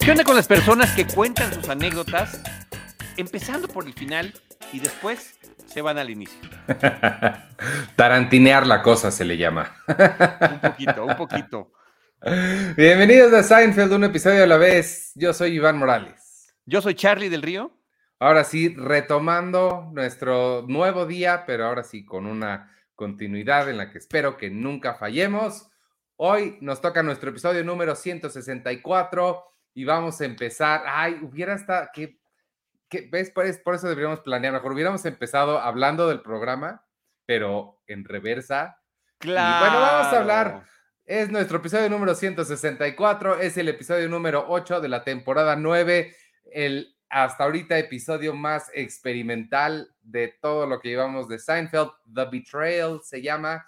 ¿Qué onda con las personas que cuentan sus anécdotas empezando por el final y después se van al inicio? Tarantinear la cosa se le llama. Un poquito, un poquito. Bienvenidos a Seinfeld, un episodio a la vez. Yo soy Iván Morales. Yo soy Charlie del Río. Ahora sí, retomando nuestro nuevo día, pero ahora sí con una continuidad en la que espero que nunca fallemos. Hoy nos toca nuestro episodio número 164 y vamos a empezar. Ay, hubiera estado, que, ¿ves? Por, por eso deberíamos planear mejor. Hubiéramos empezado hablando del programa, pero en reversa. Claro. Y bueno, vamos a hablar. Es nuestro episodio número 164, es el episodio número 8 de la temporada 9, el hasta ahorita episodio más experimental de todo lo que llevamos de Seinfeld. The Betrayal se llama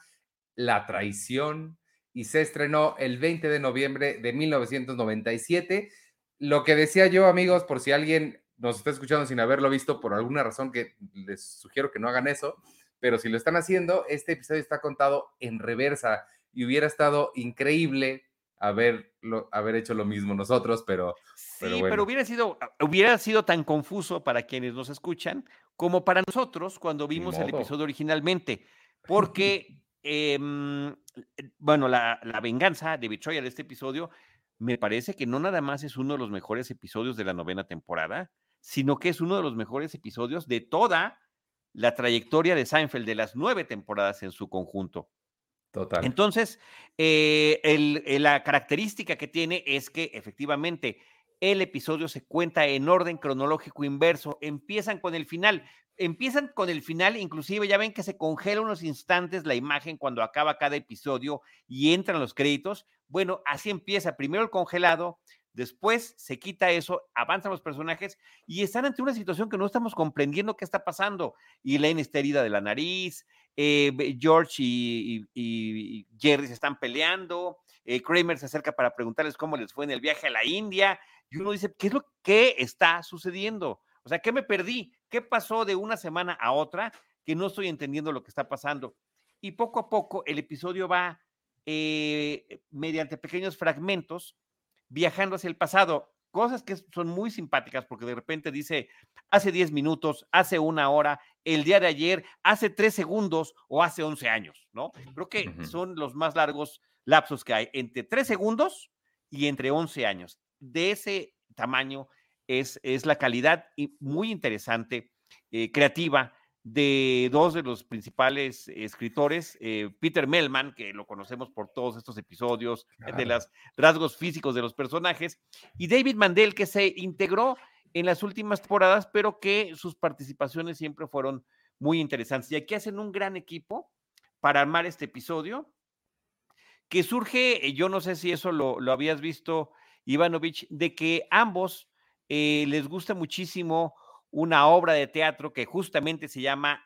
La Traición y se estrenó el 20 de noviembre de 1997. Lo que decía yo, amigos, por si alguien nos está escuchando sin haberlo visto por alguna razón que les sugiero que no hagan eso, pero si lo están haciendo, este episodio está contado en reversa y hubiera estado increíble haber, haber hecho lo mismo nosotros, pero... Sí, pero, hubiera, sido, hubiera sido tan confuso para quienes nos escuchan como para nosotros cuando vimos el episodio originalmente, porque, em, bueno, la, la, venganza de Betrayal de este episodio me parece que no nada más es uno de los mejores episodios de la novena temporada, sino que es uno de los mejores episodios de toda la trayectoria de Seinfeld, de las nueve temporadas en su conjunto. Total. Entonces, eh, eh, la característica que tiene es que efectivamente el episodio se cuenta en orden cronológico inverso. Empiezan con el final. Empiezan con el final, inclusive ya ven que se congela unos instantes la imagen cuando acaba cada episodio y entran los créditos. Bueno, así empieza. Primero el congelado, Después se quita eso, avanzan los personajes y están ante una situación que no estamos comprendiendo qué está pasando. Y Elaine está herida de la nariz, eh, George y, Jerry se están peleando, eh, Kramer se acerca para preguntarles cómo les fue en el viaje a la India y uno dice, ¿qué es lo que está sucediendo? O sea, ¿qué me perdí? ¿Qué pasó de una semana a otra que no estoy entendiendo lo que está pasando? Y poco a poco el episodio va eh, mediante pequeños fragmentos viajando hacia el pasado. Cosas que son muy simpáticas porque de repente dice, hace 10 minutos, hace una hora, el día de ayer, hace 3 segundos o hace 11 años, ¿no? Creo que son los más largos lapsos que hay, entre 3 segundos y entre 11 años. De ese tamaño es, es la calidad y muy interesante, eh, creativa de dos de los principales escritores, eh, Peter Melman, que lo conocemos por todos estos episodios, de los rasgos físicos de los personajes, y David Mandel, que se integró en las últimas temporadas, pero que sus participaciones siempre fueron muy interesantes. Y aquí hacen un gran equipo para armar este episodio, que surge, eh, yo no sé si eso lo, habías visto, Ivanovich, de que ambos eh, les gusta muchísimo una obra de teatro que justamente se llama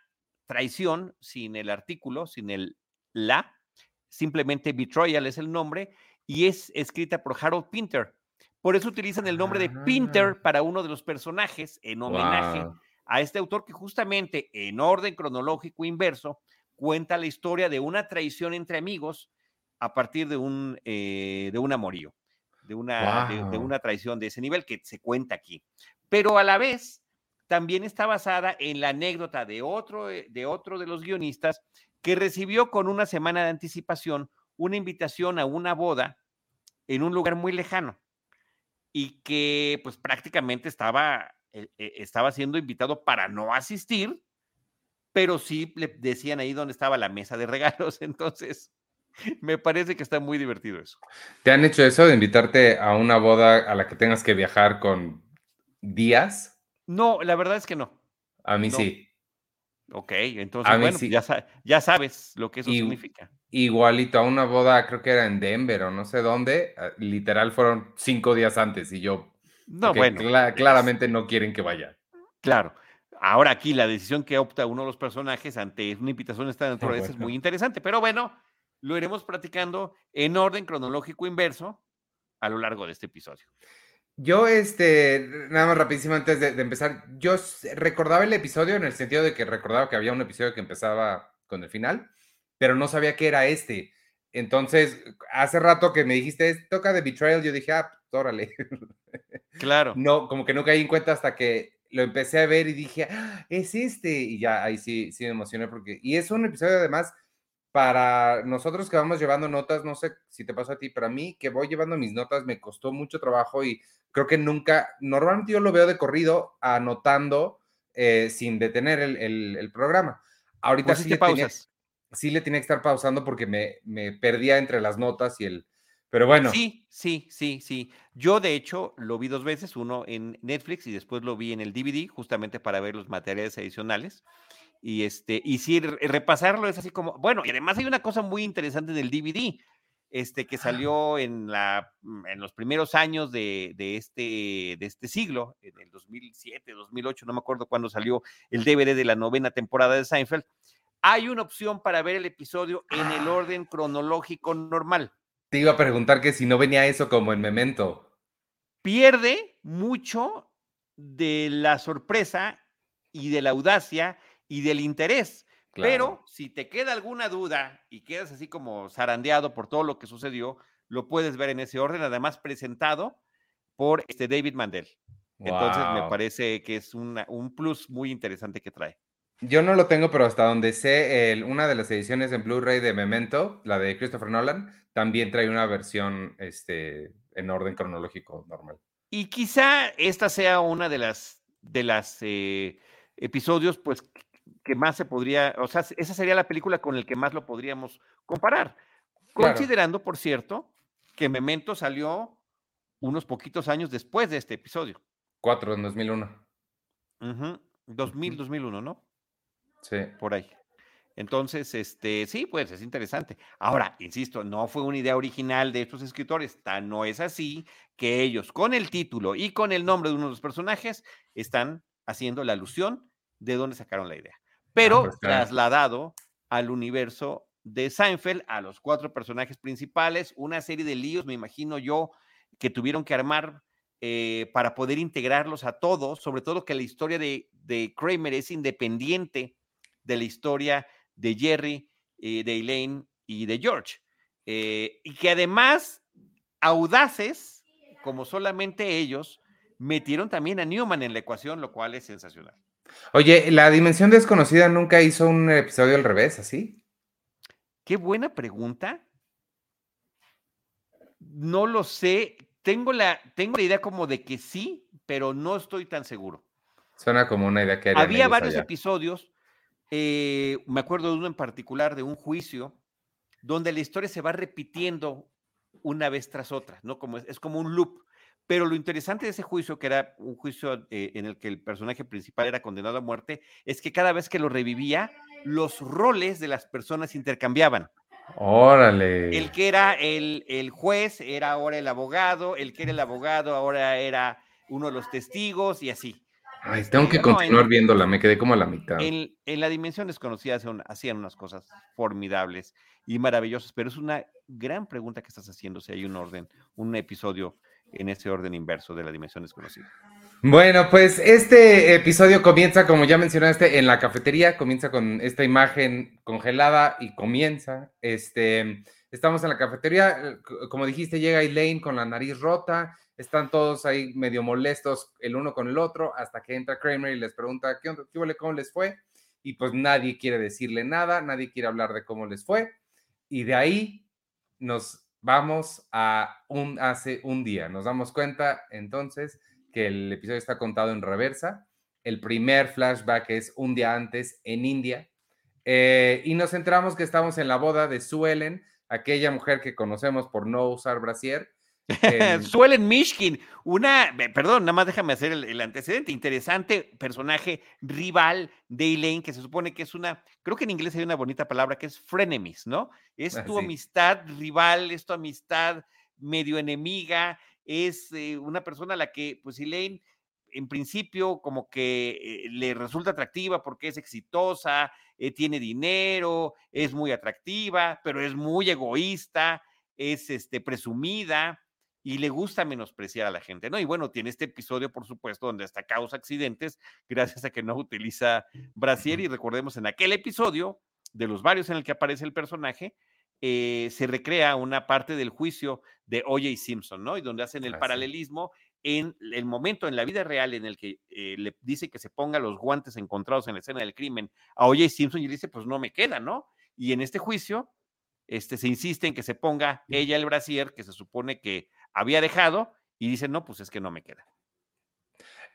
Traición, sin el artículo, sin el la, simplemente Betrayal es el nombre, y es escrita por Harold Pinter. Por eso utilizan el nombre de Pinter ah. para uno de los personajes en homenaje a este autor que justamente en orden cronológico inverso cuenta la historia de una traición entre amigos a partir de un, eh, de un amorío, de una, de una traición de ese nivel que se cuenta aquí. Pero a la vez también está basada en la anécdota de otro, eh, de otro de los guionistas que recibió con una semana de anticipación una invitación a una boda en un lugar muy lejano y que pues prácticamente estaba, eh, eh, estaba siendo invitado para no asistir, pero sí le decían ahí dónde estaba la mesa de regalos. Entonces, me parece que está muy divertido eso. ¿Te han hecho eso de invitarte a una boda a la que tengas que viajar con días? No, la verdad es que no. A mí sí. Ok, entonces, bueno, ya, sabes lo que eso significa. Igualito a una boda, creo que era en Denver o no sé dónde, ah, literal fueron cinco días antes y yo. No, bueno. claramente no quieren que vaya. Claro. Ahora aquí la decisión que opta uno de los personajes ante una invitación de esta naturaleza es muy interesante, pero bueno, lo iremos platicando en orden cronológico inverso a lo largo de este episodio. Yo, este, nada más rapidísimo antes de, empezar, yo recordaba el episodio en el sentido de que recordaba que había un episodio que empezaba con el final, pero no sabía que era este. entonces, hace rato que me dijiste, toca de Betrayal, yo dije, ah, pues, órale. Claro. No, como que no caí en cuenta hasta que lo empecé a ver y dije, ah, es este. Y ya ahí sí, sí me emocioné porque. Y es un episodio además para nosotros que vamos llevando notas, no sé si te pasa a ti, pero a mí que voy llevando mis notas me costó mucho trabajo y creo que nunca, normalmente yo lo veo de corrido, anotando eh, sin detener el, programa. Ahorita pues sí, le pausas. sí le tenía que estar pausando porque me, me perdía entre las notas y el, pero bueno. Sí, sí, sí, sí. Yo de hecho lo vi dos veces, uno en Netflix y después lo vi en el DVD, justamente para ver los materiales adicionales. Y este, y sí, repasarlo es así como, bueno, y además hay una cosa muy interesante del DVD, este, que salió en, la, mm, en los primeros años de, de, este, de este siglo, en el 2007, 2008, no me acuerdo cuándo salió el DVD de la novena temporada de Seinfeld. Hay una opción para ver el episodio en el orden cronológico normal. Te iba a preguntar que si no venía eso como en Memento. Pierde mucho de la sorpresa y de la audacia y del interés. Pero si te queda alguna duda y quedas así como zarandeado por todo lo que sucedió, lo puedes ver en ese orden, además presentado por este David Mandel. Entonces me parece que es un plus muy interesante que trae. Yo no lo tengo, pero hasta donde sé, una de las ediciones en Blu-ray de Memento, la de Christopher Nolan, también trae una versión este, en orden cronológico normal. Y quizá esta sea una de las de las eh, episodios, pues, que más se podría, o sea, esa sería la película con el que más lo podríamos comparar. Considerando, por cierto, que Memento salió unos poquitos años después de este episodio. Cuatro, en 2001. 2000, 2001, ¿no? Sí. Por ahí. Entonces, este, sí, pues es interesante. Ahora, insisto, no fue una idea original de estos escritores, tan no es así que ellos, con el título y con el nombre de uno de los personajes, están haciendo la alusión de dónde sacaron la idea. Ah, Pero trasladado al universo de Seinfeld, a los cuatro personajes principales, una serie de líos, me imagino yo, que tuvieron que armar eh, para poder integrarlos a todos, sobre todo que la historia de, de Kramer es independiente de la historia de Jerry, eh, de Elaine y de George. Eh, y que además, audaces, como solamente ellos, metieron también a Newman en la ecuación, lo cual es sensacional. Oye, la dimensión desconocida nunca hizo un episodio al revés, ¿así? Qué buena pregunta. No lo sé. Tengo la, tengo la idea como de que sí, pero no estoy tan seguro. Suena como una idea que había varios episodios eh, me acuerdo de uno en particular, de un juicio, donde la historia se va repitiendo una vez tras otra, ¿no? Como es, como un loop. Pero lo interesante de ese juicio, que era un juicio eh, en el que el personaje principal era condenado a muerte, es que cada vez que lo revivía, los roles de las personas intercambiaban. Órale. El que era el, el, juez era ahora el abogado, el que era el abogado ahora era uno de los testigos y así. Ay, tengo que continuar viéndola, me quedé como a la mitad. En, la dimensión desconocida hacían unas cosas formidables y maravillosas, pero es una gran pregunta que estás haciendo si hay un orden, un episodio en ese orden inverso de la dimensión desconocida. Bueno, pues este episodio comienza, como ya mencionaste, en la cafetería, comienza con esta imagen congelada y comienza, este, estamos en la cafetería, como dijiste, llega Elaine con la nariz rota, están todos ahí medio molestos el uno con el otro, hasta que entra Kramer y les pregunta, ¿qué, qué cómo les fue? Y pues nadie quiere decirle nada, nadie quiere hablar de cómo les fue. Y de ahí nos vamos a un, hace un día. Nos damos cuenta entonces que el episodio está contado en reversa. El primer flashback es un día antes en India. Eh, y nos enteramos que estamos en la boda de Sue Ellen, aquella mujer que conocemos por no usar brasier, Suelen Mishkin, una, perdón, nada más déjame hacer el, antecedente, interesante personaje rival de Elaine, que se supone que es una, creo que en inglés hay una bonita palabra que es frenemies, ¿no? Es ah, tu amistad rival, es tu amistad medio enemiga, es eh, una persona a la que, pues Elaine, en principio, como que eh, le resulta atractiva porque es exitosa, eh, tiene dinero, es muy atractiva, pero es muy egoísta, es este, presumida y le gusta menospreciar a la gente, ¿no? Y bueno, tiene este episodio, por supuesto, donde hasta causa accidentes gracias a que no utiliza brasier y recordemos en aquel episodio de los varios en el que aparece el personaje, eh, se recrea una parte del juicio de O.J. Simpson, ¿no? Y donde hacen el paralelismo en el momento en la vida real en el que eh, le dice que se ponga los guantes encontrados en la escena del crimen a O.J. Simpson y le dice, pues no me queda, ¿no? Y en este juicio, este, se insiste en que se ponga ella el brasier que se supone que había dejado y dice, no, pues es que no me queda.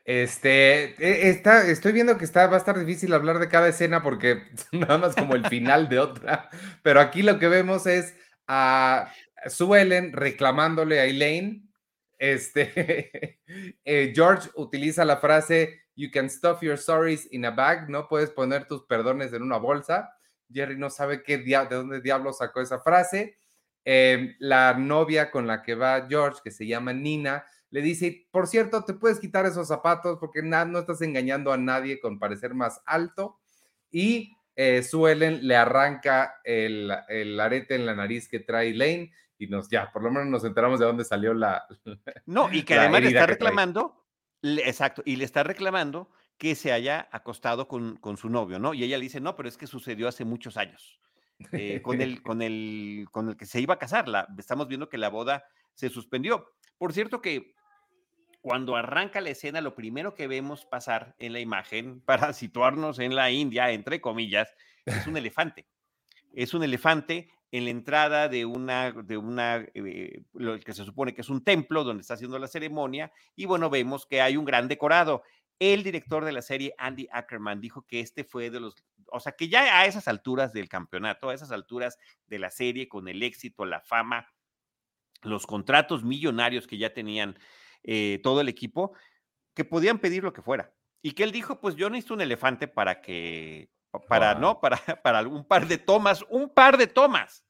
Este, e, está, estoy viendo que está, va a estar difícil hablar de cada escena porque nada más como el final de otra, pero aquí lo que vemos es a Suelen reclamándole a Elaine este, eh, George utiliza la frase, you can stuff your sorries in a bag, no puedes poner tus perdones en una bolsa. Jerry no sabe qué de dónde diablo sacó esa frase. Em, la novia con la que va George, que se llama Nina, le dice, por cierto, te puedes quitar esos zapatos porque no estás engañando a nadie con parecer más alto. Y eh, Suelen le arranca el, el, arete en la nariz que trae Lane y nos, ya, por lo menos nos enteramos de dónde salió la. No, y que además le está reclamando, exacto, y le está reclamando que se haya acostado con, con, su novio, ¿no? Y ella le dice, no, pero es que sucedió hace muchos años. Eh, con, el, con, el, con el que se iba a casar. La, estamos viendo que la boda se suspendió. Por cierto que cuando arranca la escena, lo primero que vemos pasar en la imagen, para situarnos en la India, entre comillas, es un elefante. Es un elefante en la entrada de una, de una, eh, lo que se supone que es un templo donde está haciendo la ceremonia, y bueno, vemos que hay un gran decorado. El director de la serie, Andy Ackerman, dijo que este fue de los, o sea, que ya a esas alturas del campeonato, a esas alturas de la serie, con el éxito, la fama, los contratos millonarios que ya tenían eh, todo el equipo, que podían pedir lo que fuera. Y que él dijo, pues yo necesito un elefante para que para, ¿no? Para, para un par de tomas, un par de tomas.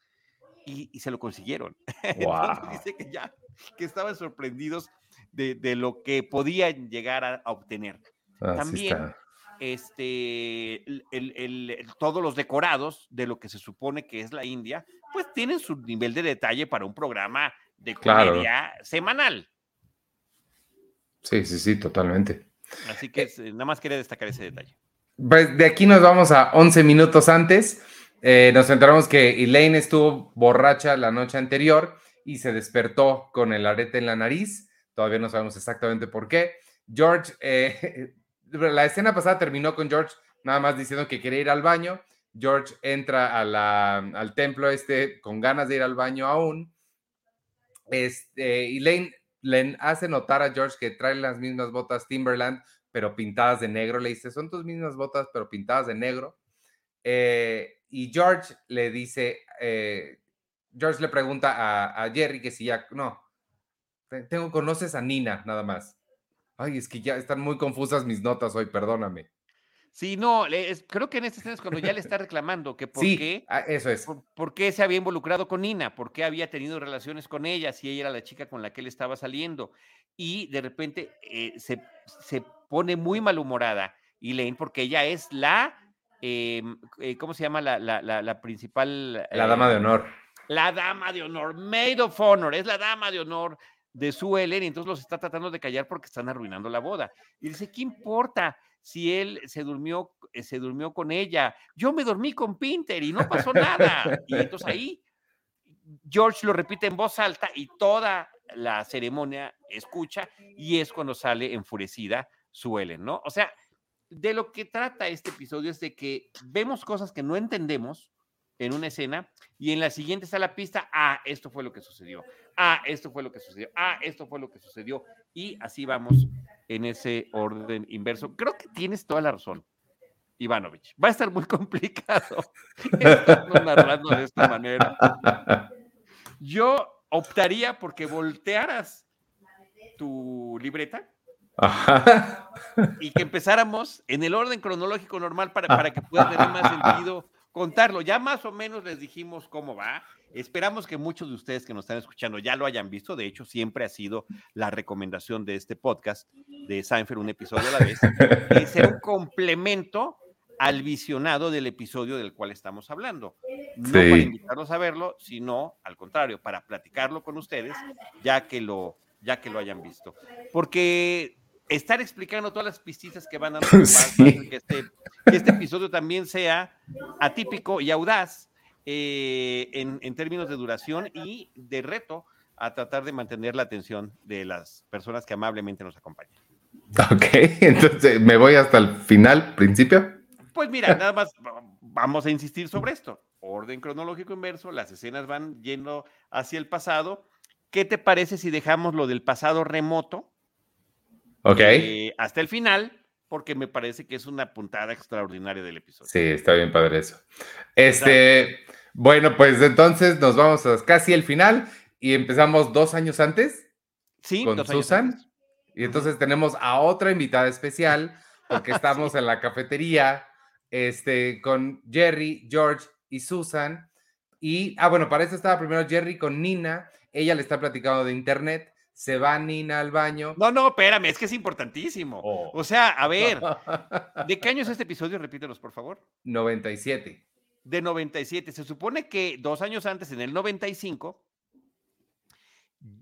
Y, se lo consiguieron. dice que ya, que estaban sorprendidos de, de lo que podían llegar a, obtener. También, este, el, el, todos los decorados de lo que se supone que es la India, pues tienen su nivel de detalle para un programa de comedia semanal. Sí, sí, sí, totalmente. Así que eh, nada más quería destacar ese detalle. Pues de aquí nos vamos a 11 minutos antes. Eh, nos enteramos que Elaine estuvo borracha la noche anterior y se despertó con el arete en la nariz. Todavía no sabemos exactamente por qué. George, eh, la escena pasada terminó con George nada más diciendo que quería ir al baño. George entra al templo este con ganas de ir al baño aún. Este, Elaine le hace notar a George que trae las mismas botas Timberland pero pintadas de negro. Le dice, son tus mismas botas, pero pintadas de negro. Eh, y George le dice, eh, George le pregunta a, Jerry que si ya, no, tengo, conoces a Nina, nada más. Ay, es que ya están muy confusas mis notas hoy, perdóname. Sí, no, creo que en esta escena es cuando ya le está reclamando que por qué. Ah, eso es. Por, qué se había involucrado con Nina, por qué había tenido relaciones con ella, si ella era la chica con la que él estaba saliendo. Y de repente eh, se, se pone muy malhumorada Elaine porque ella es la, em, eh, ¿cómo se llama? La, la, la, principal. La dama de em, honor. La dama de honor, Maid of Honor, es la dama de honor de su Ellen y entonces los está tratando de callar porque están arruinando la boda. Y dice, ¿qué importa si él se durmió, eh, se durmió con ella? Yo me dormí con Pinter y no pasó nada. Y entonces ahí George lo repite en voz alta y toda la ceremonia escucha y es cuando sale enfurecida suelen, ¿no? O sea, de lo que trata este episodio es de que vemos cosas que no entendemos en una escena y en la siguiente está la pista, ah, esto fue lo que sucedió, ah, esto fue lo que sucedió, ah, esto fue lo que sucedió y así vamos en ese orden inverso. Creo que tienes toda la razón, Ivanovich. Va a estar muy complicado narrando de esta manera. Yo optaría porque voltearas tu libreta y que empezáramos en el orden cronológico normal para, para que pueda tener más sentido contarlo. Ya más o menos les dijimos cómo va. Esperamos que muchos de ustedes que nos están escuchando ya lo hayan visto. De hecho, siempre ha sido la recomendación de este podcast de Seinfeld, un episodio a la vez, y ser un complemento al visionado del episodio del cual estamos hablando. No para invitarlos a verlo, sino al contrario, para platicarlo con ustedes, ya que lo, ya que lo hayan visto. Porque estar explicando todas las pistitas que van a dar que, este, que este episodio también sea atípico y audaz, eh, en, en términos de duración y de reto a tratar de mantener la atención de las personas que amablemente nos acompañan. Ok, entonces me voy hasta el final, principio. Pues mira, nada más vamos a insistir sobre esto. Orden cronológico inverso, las escenas van yendo hacia el pasado. ¿Qué te parece si dejamos lo del pasado remoto? Ok. eh, hasta el final, porque me parece que es una puntada extraordinaria del episodio. Sí, está bien padre eso. Este, bueno, pues entonces nos vamos a casi el final y empezamos dos años antes Sí, con dos años Susan. antes. Y entonces tenemos a otra invitada especial porque estamos en la cafetería este, con Jerry, George y Susan. Y, ah, bueno, para eso estaba primero Jerry con Nina. Ella le está platicando de internet. Se va Nina al baño. No, no, espérame, es que es importantísimo. Oh. O sea, a ver, ¿de qué año es este episodio? Repítelos, por favor. 97. De 97. Se supone que dos años antes, en el 95,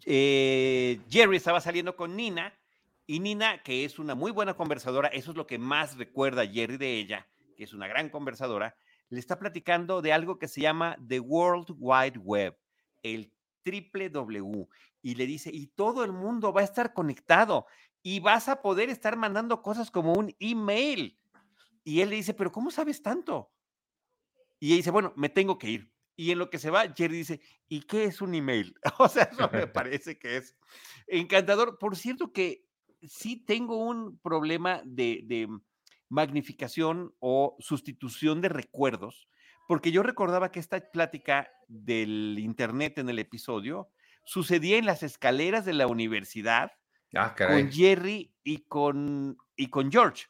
eh, Jerry estaba saliendo con Nina y Nina, que es una muy buena conversadora, eso es lo que más recuerda Jerry de ella, que es una gran conversadora, le está platicando de algo que se llama The World Wide Web, el triple W, y le dice, y todo el mundo va a estar conectado y vas a poder estar mandando cosas como un email. Y él le dice, pero ¿cómo sabes tanto? Y ella dice, bueno, me tengo que ir. Y en lo que se va, Jerry dice, ¿y qué es un email? O sea, eso me parece que es encantador. Por cierto que sí tengo un problema de, de magnificación o sustitución de recuerdos, porque yo recordaba que esta plática del Internet en el episodio sucedía en las escaleras de la universidad Ah, con Jerry y con, y con George.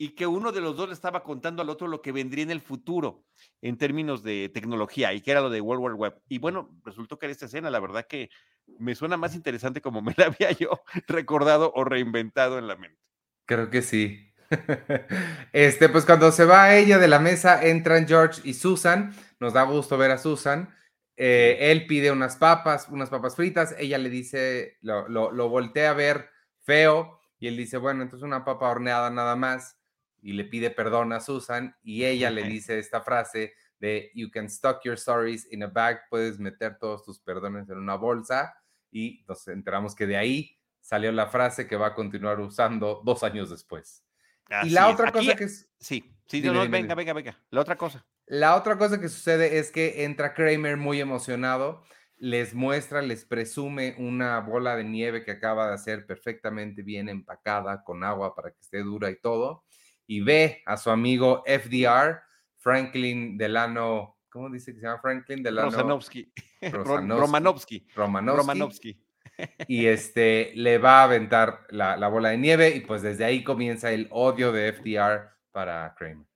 Y que uno de los dos le estaba contando al otro lo que vendría en el futuro en términos de tecnología y que era lo de World War Web. Y bueno, resultó que era esta escena, la verdad que me suena más interesante como me la había yo recordado o reinventado en la mente. Creo que sí. Este, pues cuando se va ella de la mesa, entran George y Susan. Nos da gusto ver a Susan. Eh, él pide unas papas, unas papas fritas. Ella le dice, lo, lo, lo voltea a ver feo. Y él dice, bueno, entonces una papa horneada nada más. Y le pide perdón a Susan. Y ella le dice esta frase de, you can stock your sorries in a bag. Puedes meter todos tus perdones en una bolsa. Y nos enteramos que de ahí salió la frase que va a continuar usando dos años después. Así y la es. otra Aquí- cosa que es, Sí, sí, Dime, no, no, dime, venga, dime. venga, venga. La otra cosa. La otra cosa que sucede es que entra Kramer muy emocionado, les muestra, les presume una bola de nieve que acaba de hacer perfectamente bien empacada con agua para que esté dura y todo, y ve a su amigo FDR, Franklin Delano, ¿cómo dice que se llama Franklin Delano? Rosanovsky. Ro- Rosanovsky. Romanovsky. Romanovsky, Romanovsky. y este le va a aventar la, la bola de nieve y pues desde ahí comienza el odio de FDR para Kramer.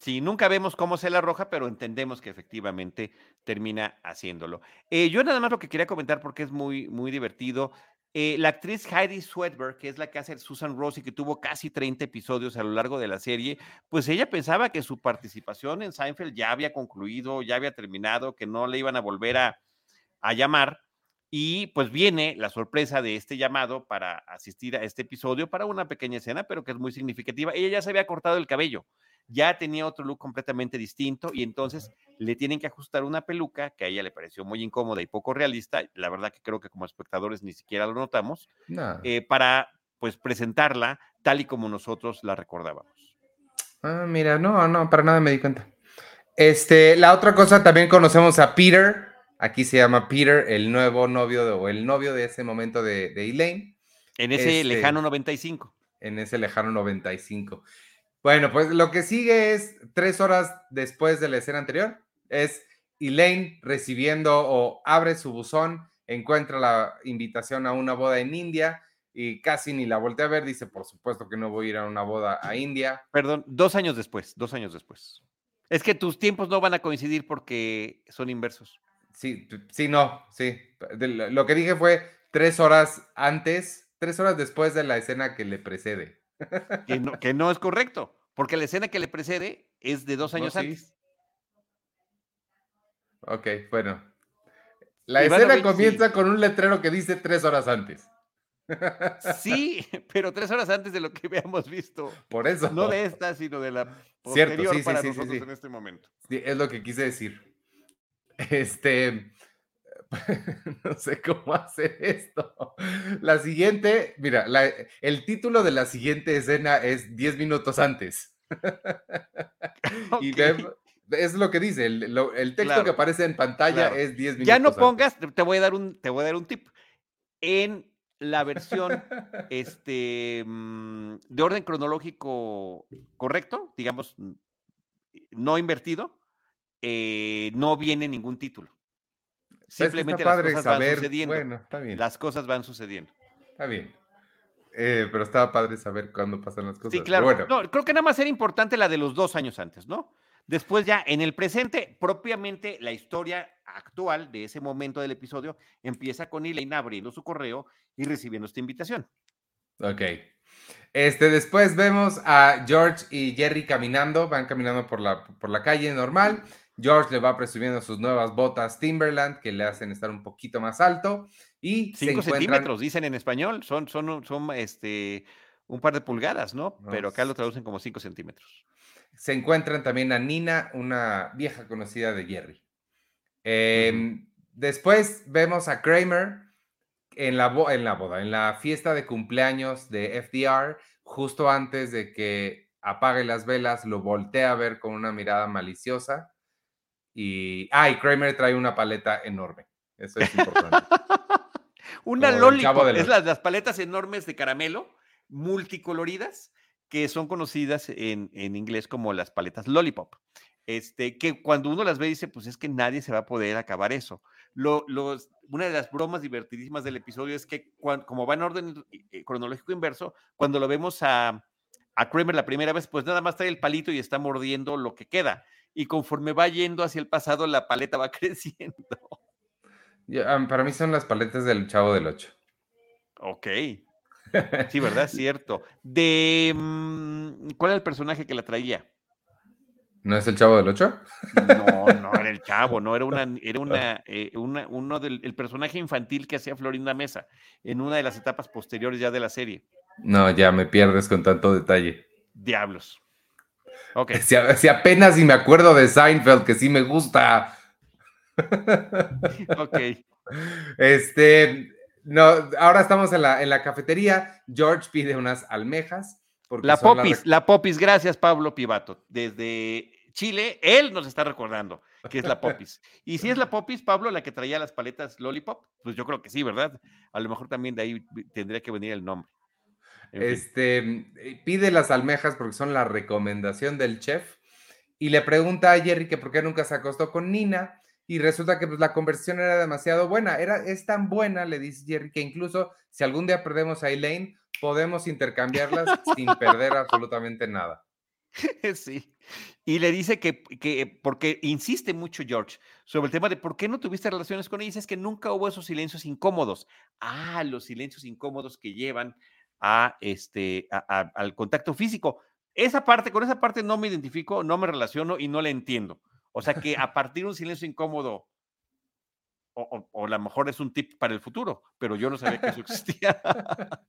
Sí, nunca vemos cómo se la arroja, pero entendemos que efectivamente termina haciéndolo. Eh, yo nada más lo que quería comentar porque es muy, muy divertido. eh, la actriz Heidi Swedberg, que es la que hace Susan Rose y que tuvo casi 30 episodios a lo largo de la serie, pues ella pensaba que su participación en Seinfeld ya había concluido, ya había terminado, que no le iban a volver a, a llamar. Y pues viene la sorpresa de este llamado para asistir a este episodio para una pequeña escena, pero que es muy significativa. Ella ya se había cortado el cabello ya tenía otro look completamente distinto y entonces le tienen que ajustar una peluca que a ella le pareció muy incómoda y poco realista. La verdad que creo que como espectadores ni siquiera lo notamos, No. eh, para pues presentarla tal y como nosotros la recordábamos. Ah, mira, no, no, para nada me di cuenta. Este, la otra cosa, también conocemos a Peter. Aquí se llama Peter, el nuevo novio de- o el novio de ese momento de, de Elaine, En ese Este, lejano 95. en ese lejano 95. Bueno, pues lo que sigue es tres horas después de la escena anterior. Es Elaine recibiendo o abre su buzón, encuentra la invitación a una boda en India y casi ni la voltea a ver. Dice, por supuesto que no voy a ir a una boda a India. Perdón, dos años después, dos años después. Es que tus tiempos no van a coincidir porque son inversos. Sí, sí, no, sí. Lo que dije fue tres horas antes, tres horas después de la escena que le precede. Que no, que no es correcto, porque la escena que le precede es de dos No, años sí. antes. Ok, bueno. La escena comienza con un letrero que dice tres horas antes. Sí, pero tres horas antes de lo que habíamos visto. Por eso. No de esta, sino de la posterior Cierto, sí, para nosotros en este momento. Sí, es lo que quise decir. Este, no sé cómo hacer esto. La siguiente, mira, la- el título de la siguiente escena es 10 minutos antes. Y ve- es lo que dice, el, lo- el texto Claro, que aparece en pantalla claro. es 10 minutos Ya no antes. pongas, te voy a dar un, te voy a dar un tip. En la versión este, mm, de orden cronológico correcto, digamos, mm, no invertido, eh, no viene ningún título. Simplemente las cosas van sucediendo. bueno, está bien, Las cosas van sucediendo. está bien. Eh, pero estaba padre saber cuándo pasan las cosas. Sí, claro. Bueno, No, creo que nada más era importante la de los dos años antes, ¿no? Después ya en el presente, propiamente la historia actual de ese momento del episodio empieza con Elaine abriendo su correo y recibiendo esta invitación. Ok. Este, después vemos a George y Jerry caminando, van caminando por la, por la calle normal. George le va presumiendo sus nuevas botas Timberland que le hacen estar un poquito más alto y se Cinco encuentran centímetros, dicen en español, son, son, son este, un par de pulgadas, ¿no? No, Pero acá lo traducen como cinco centímetros. se encuentran también a Nina, una vieja conocida de Jerry. Em, Después vemos a Kramer en la, en la boda, en la fiesta de cumpleaños de FDR, justo antes de que apague las velas, lo voltea a ver con una mirada maliciosa. Y, ah, y Kramer trae una paleta enorme. Eso es importante. Una lollipop, es las, las paletas enormes de caramelo, multicoloridas, que son conocidas en, en inglés como las paletas lollipop. Este, que cuando uno las ve dice, pues es que nadie se va a poder acabar eso. Lo, los, una de las bromas divertidísimas del episodio es que como va en orden eh, cronológico inverso, cuando lo vemos a, a Kramer la primera vez, pues nada más trae el palito y está mordiendo lo que queda. Y conforme va yendo hacia el pasado, la paleta va creciendo. Para mí son las paletas del Chavo del 8. Ok. Sí, ¿verdad? Cierto. De. mm, ¿Cuál era el personaje que la traía? ¿No es el Chavo del 8? No, no era el chavo, no, era una, era una, eh, una- uno del el personaje infantil que hacía Florinda Mesa en una de las etapas posteriores ya de la serie. No, ya me pierdes con tanto detalle. Diablos. Ok. Si, apenas si me acuerdo de Seinfeld, que sí me gusta. Ok. Este, no, ahora estamos en la, en la cafetería. George pide unas almejas. La Popis, rec- la Popis, gracias Pablo Pivato. Desde Chile, él nos está recordando que es la Popis. Y si es la Popis, Pablo, la que traía las paletas Lollipop, pues yo creo que sí, ¿verdad? A lo mejor también de ahí tendría que venir el nombre. Este, eh, pide las almejas porque son la recomendación del chef. Y le pregunta a Jerry que por qué nunca se acostó con Nina. Y resulta que pues, la conversación era demasiado buena. Era, es tan buena, le dice Jerry, que incluso si algún día perdemos a Elaine, podemos intercambiarlas sin perder absolutamente nada. Sí. Y le dice que, que, porque insiste mucho George sobre el tema de por qué no tuviste relaciones con ella, dice es que nunca hubo esos silencios incómodos. Ah, los silencios incómodos que llevan a este, a- a- al contacto físico. Esa parte, con esa parte no me identifico, no me relaciono y no la entiendo. O sea que a partir de un silencio incómodo, o, o- o a lo mejor es un tip para el futuro, pero yo no sabía que eso existía.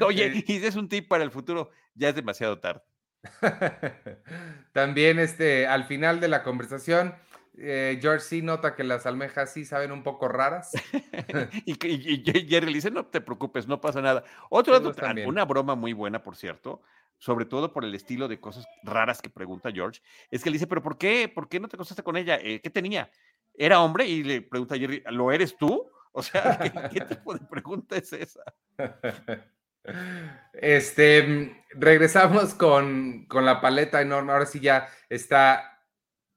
Oye, Eh, y si es un tip para el futuro, ya es demasiado tarde. También este, al final de la conversación, eh, George sí nota que las almejas sí saben un poco raras. y, que- y- y Jerry le dice, no te preocupes, no pasa nada. Otro dato, una broma muy buena, por cierto, sobre todo por el estilo de cosas raras que pregunta George, es que le dice, pero ¿por qué? ¿Por qué no te acostaste con ella? Eh, ¿Qué tenía? ¿Era hombre? Y le pregunta a Jerry, ¿lo eres tú? O sea, ¿qué, qué tipo de pregunta es esa? Este, mm, regresamos con, con la paleta enorme. Ahora sí ya está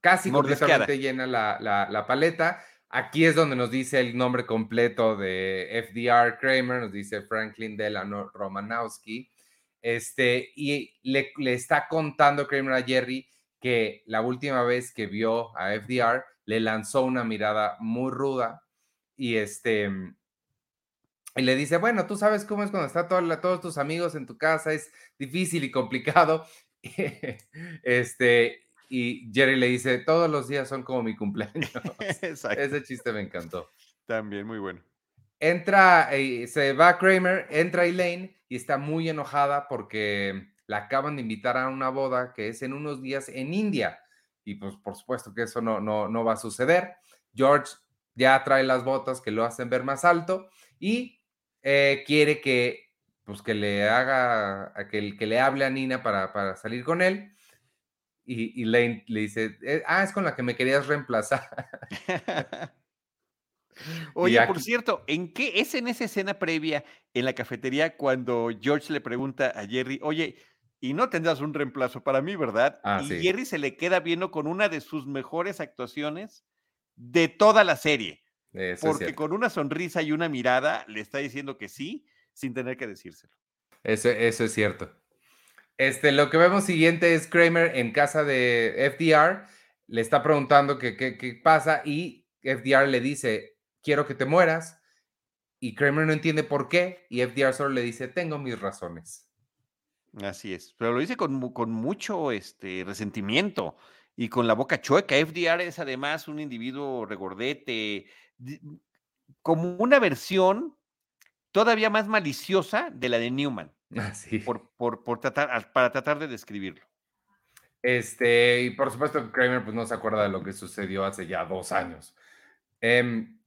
casi completamente llena la, la- la paleta. Aquí es donde nos dice el nombre completo de FDR Kramer, nos dice Franklin Delano Romanowski. Este, y le, le está contando Kramer a Jerry que la última vez que vio a FDR le lanzó una mirada muy ruda y este y le dice, bueno, tú sabes cómo es cuando está todo todos tus amigos en tu casa, es difícil y complicado. este, y Jerry le dice, todos los días son como mi cumpleaños. Exacto. Ese chiste me encantó. También muy bueno. entra, eh, se va Kramer, entra Elaine y está muy enojada porque la acaban de invitar a una boda que es en unos días en India. Y pues por supuesto que eso no, no, no va a suceder. George ya trae las botas que lo hacen ver más alto y eh, quiere que, pues, que le haga, que, que le hable a Nina para, para salir con él. Y, y Lane le dice, eh, ah, es con la que me querías reemplazar. Oye, por cierto, ¿en qué es en esa escena previa en la cafetería cuando George le pregunta a Jerry, oye, y no tendrás un reemplazo para mí, ¿verdad? Ah, y sí. Jerry se le queda viendo con una de sus mejores actuaciones de toda la serie, Eso porque con una sonrisa y una mirada le está diciendo que sí, sin tener que decírselo. Eso, eso es cierto. Este, lo que vemos siguiente es Kramer en casa de FDR, le está preguntando qué pasa y FDR le dice, quiero que te mueras. Y Kramer no entiende por qué y FDR solo le dice, tengo mis razones. Así es, pero lo dice con, con mucho este, resentimiento y con la boca chueca. FDR es además un individuo regordete, como una versión todavía más maliciosa de la de Newman, Así. por, por, por tratar, al- para tratar de describirlo. Este, y por supuesto que Kramer pues, no se acuerda de lo que sucedió hace ya dos años. Em,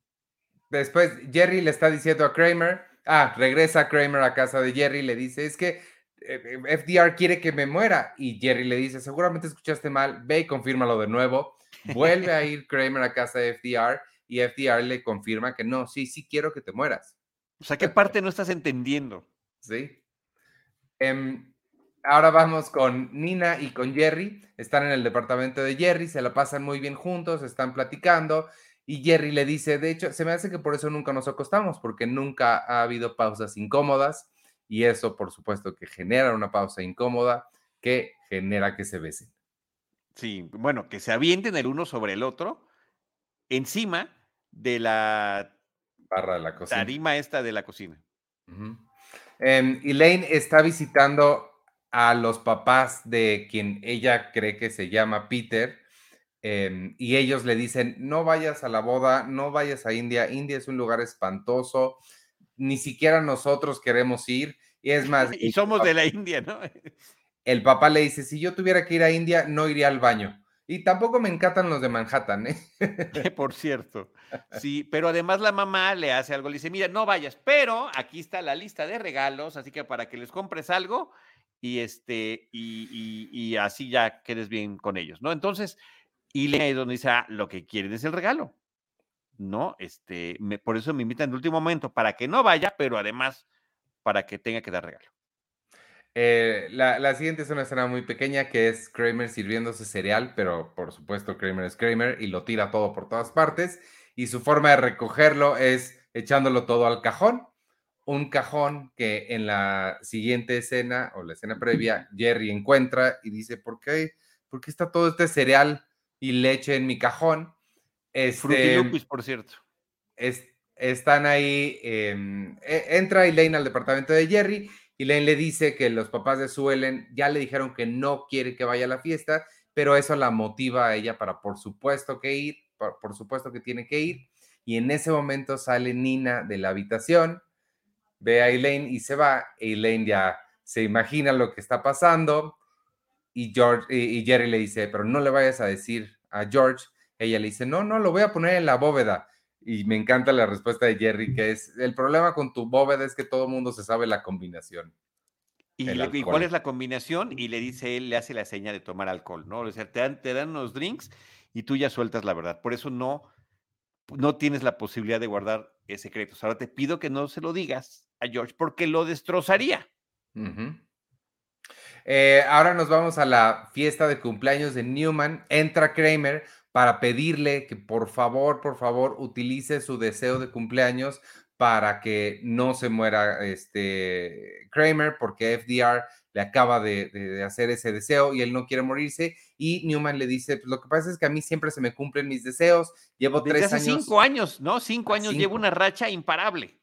después Jerry le está diciendo a Kramer, ah, regresa Kramer a casa de Jerry, le dice, es que eh, eh, FDR quiere que me muera. Y Jerry le dice, seguramente escuchaste mal, ve y confírmalo de nuevo. Vuelve a ir Kramer a casa de FDR y FDR le confirma que no, sí, sí quiero que te mueras. O sea, ¿qué parte no estás entendiendo? ¿sí? Em, ahora vamos con Nina y con Jerry. Están en el departamento de Jerry, se la pasan muy bien juntos, están platicando. Y Jerry le dice, de hecho, se me hace que por eso nunca nos acostamos, porque nunca ha habido pausas incómodas. Y eso, por supuesto, que genera una pausa incómoda que genera que se besen. Sí, bueno, que se avienten el uno sobre el otro encima de la Barra de la cocina. tarima esta de la cocina. Em, Elaine está visitando a los papás de quien ella cree que se llama Peter em, y ellos le dicen, no vayas a la boda, no vayas a India, India es un lugar espantoso, ni siquiera nosotros queremos ir. Y es más, Y somos papá- de la India, ¿no? el papá le dice, si yo tuviera que ir a India, no iría al baño. Y tampoco me encantan los de Manhattan, ¿eh? Por cierto. Sí, pero además la mamá le hace algo, le dice, mira, no vayas, pero aquí está la lista de regalos, así que para que les compres algo y este, y, así ya quedes bien con ellos, ¿no? Entonces, y le donde dice, ah, lo que quieren es el regalo, ¿no? Este, por eso me invitan de último momento, para que no vaya, pero además para que tenga que dar regalo. Eh, la, la siguiente es una escena muy pequeña que es Kramer sirviéndose cereal, pero por supuesto Kramer es Kramer y lo tira todo por todas partes. Y su forma de recogerlo es echándolo todo al cajón. Un cajón que en la siguiente escena o la escena previa Jerry encuentra y dice, ¿por qué, ¿por qué está todo este cereal y leche en mi cajón? Este, por cierto. es- están ahí, em, e- entra Elaine al departamento de Jerry y Elaine le dice que los papás de Sue Ellen ya le dijeron que no quiere que vaya a la fiesta, pero eso la motiva a ella para por supuesto que ir, por, supuesto que tiene que ir. Y en ese momento sale Nina de la habitación, ve a Elaine y se va. Elaine ya se imagina lo que está pasando y, George, y, Jerry le dice, pero no le vayas a decir a George. Ella le dice, no, no, lo voy a poner en la bóveda. Y me encanta la respuesta de Jerry, que es, el problema con tu bóveda es que todo el mundo se sabe la combinación. Y, y cuál es la combinación? Y le dice él, le hace la seña de tomar alcohol, ¿no? O sea, te dan, te dan unos drinks y tú ya sueltas la verdad. Por eso no, no tienes la posibilidad de guardar ese secreto. Ahora te pido que no se lo digas a George porque lo destrozaría. Eh, ahora nos vamos a la fiesta de cumpleaños de Newman. Entra Kramer para pedirle que por favor, por favor, utilice su deseo de cumpleaños para que no se muera este Kramer, porque FDR le acaba de hacer ese deseo y él no quiere morirse. Y Newman le dice: "Pues, Lo que pasa es que a mí siempre se me cumplen mis deseos. Llevo Desde tres hace años. cinco años, ¿no? Cinco Ah, años cinco. lleva una racha imparable.